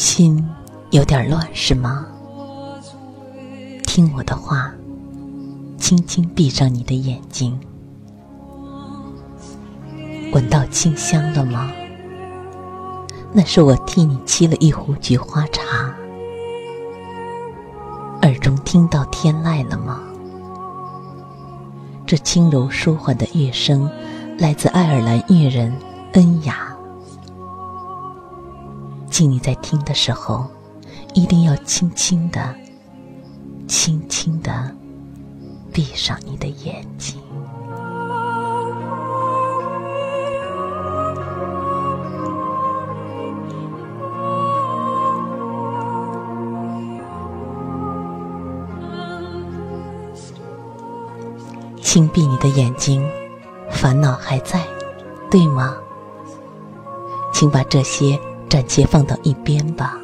心有点乱是吗？听我的话，轻轻闭上你的眼睛。闻到清香了吗？那是我替你沏了一壶菊花茶。耳中听到天籁了吗？这轻柔舒缓的乐声，来自爱尔兰乐人恩雅。请你在听的时候，一定要轻轻的、轻轻的闭上你的眼睛。轻闭你的眼睛，烦恼还在，对吗？请把这些暂且放到一边吧。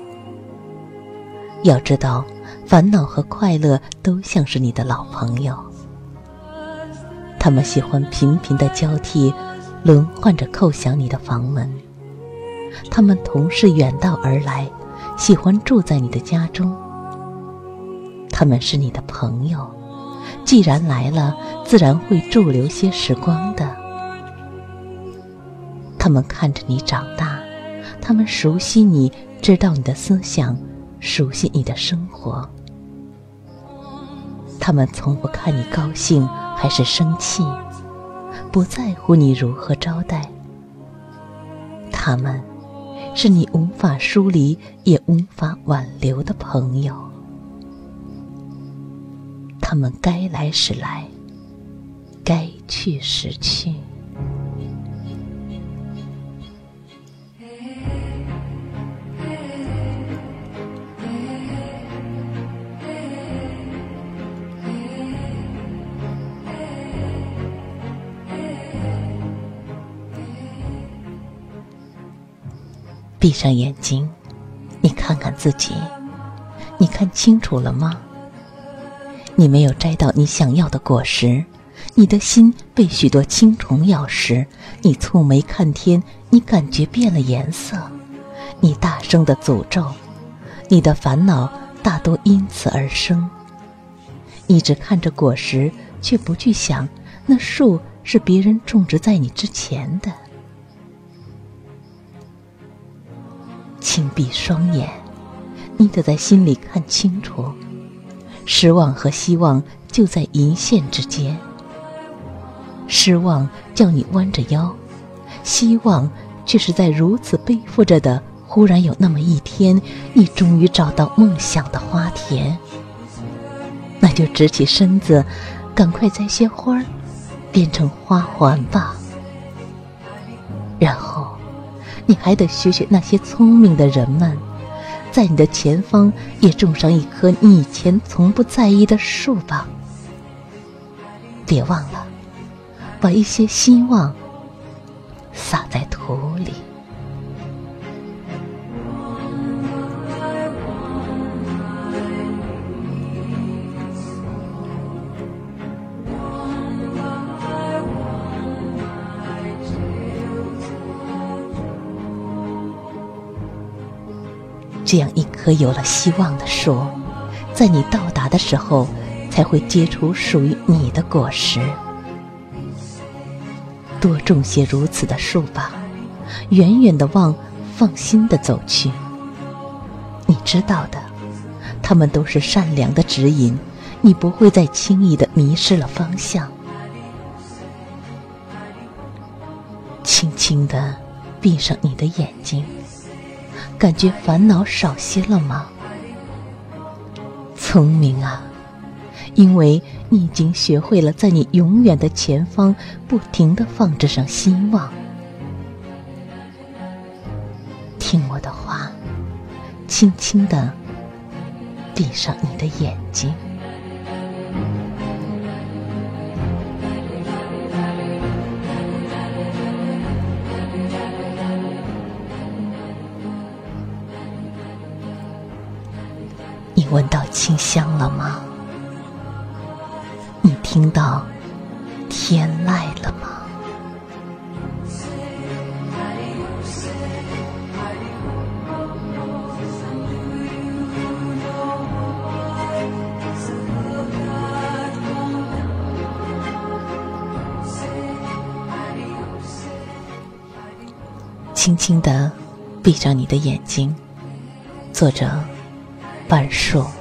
要知道，烦恼和快乐都像是你的老朋友，他们喜欢频频的交替，轮换着叩响你的房门。他们同是远道而来，喜欢住在你的家中。他们是你的朋友。既然来了，自然会驻留些时光的。他们看着你长大，他们熟悉你，知道你的思想，熟悉你的生活。他们从不看你高兴还是生气，不在乎你如何招待。他们，是你无法疏离也无法挽留的朋友。他们该来时来，该去时去。闭上眼睛，你看看自己，你看清楚了吗？你没有摘到你想要的果实，你的心被许多青虫咬食，你蹙眉看天，你感觉变了颜色，你大声的诅咒，你的烦恼大多因此而生。你只看着果实，却不去想那树是别人种植在你之前的。轻闭双眼，你得在心里看清楚。失望和希望就在一线之间。失望叫你弯着腰，希望却是在如此背负着的。忽然有那么一天，你终于找到梦想的花田，那就直起身子，赶快摘些花儿，编成花环吧。然后，你还得学学那些聪明的人们。在你的前方也种上一棵你以前从不在意的树吧。别忘了，把一些希望撒在土里。这样一棵有了希望的树，在你到达的时候，才会结出属于你的果实。多种些如此的树吧，远远的望，放心的走去。你知道的，他们都是善良的指引，你不会再轻易的迷失了方向。轻轻的闭上你的眼睛。感觉烦恼少些了吗？聪明啊，因为你已经学会了在你永远的前方不停的放置上希望。听我的话，轻轻的闭上你的眼睛。闻到清香了吗？你听到天籁了吗轻轻的闭上你的眼睛，坐着半树。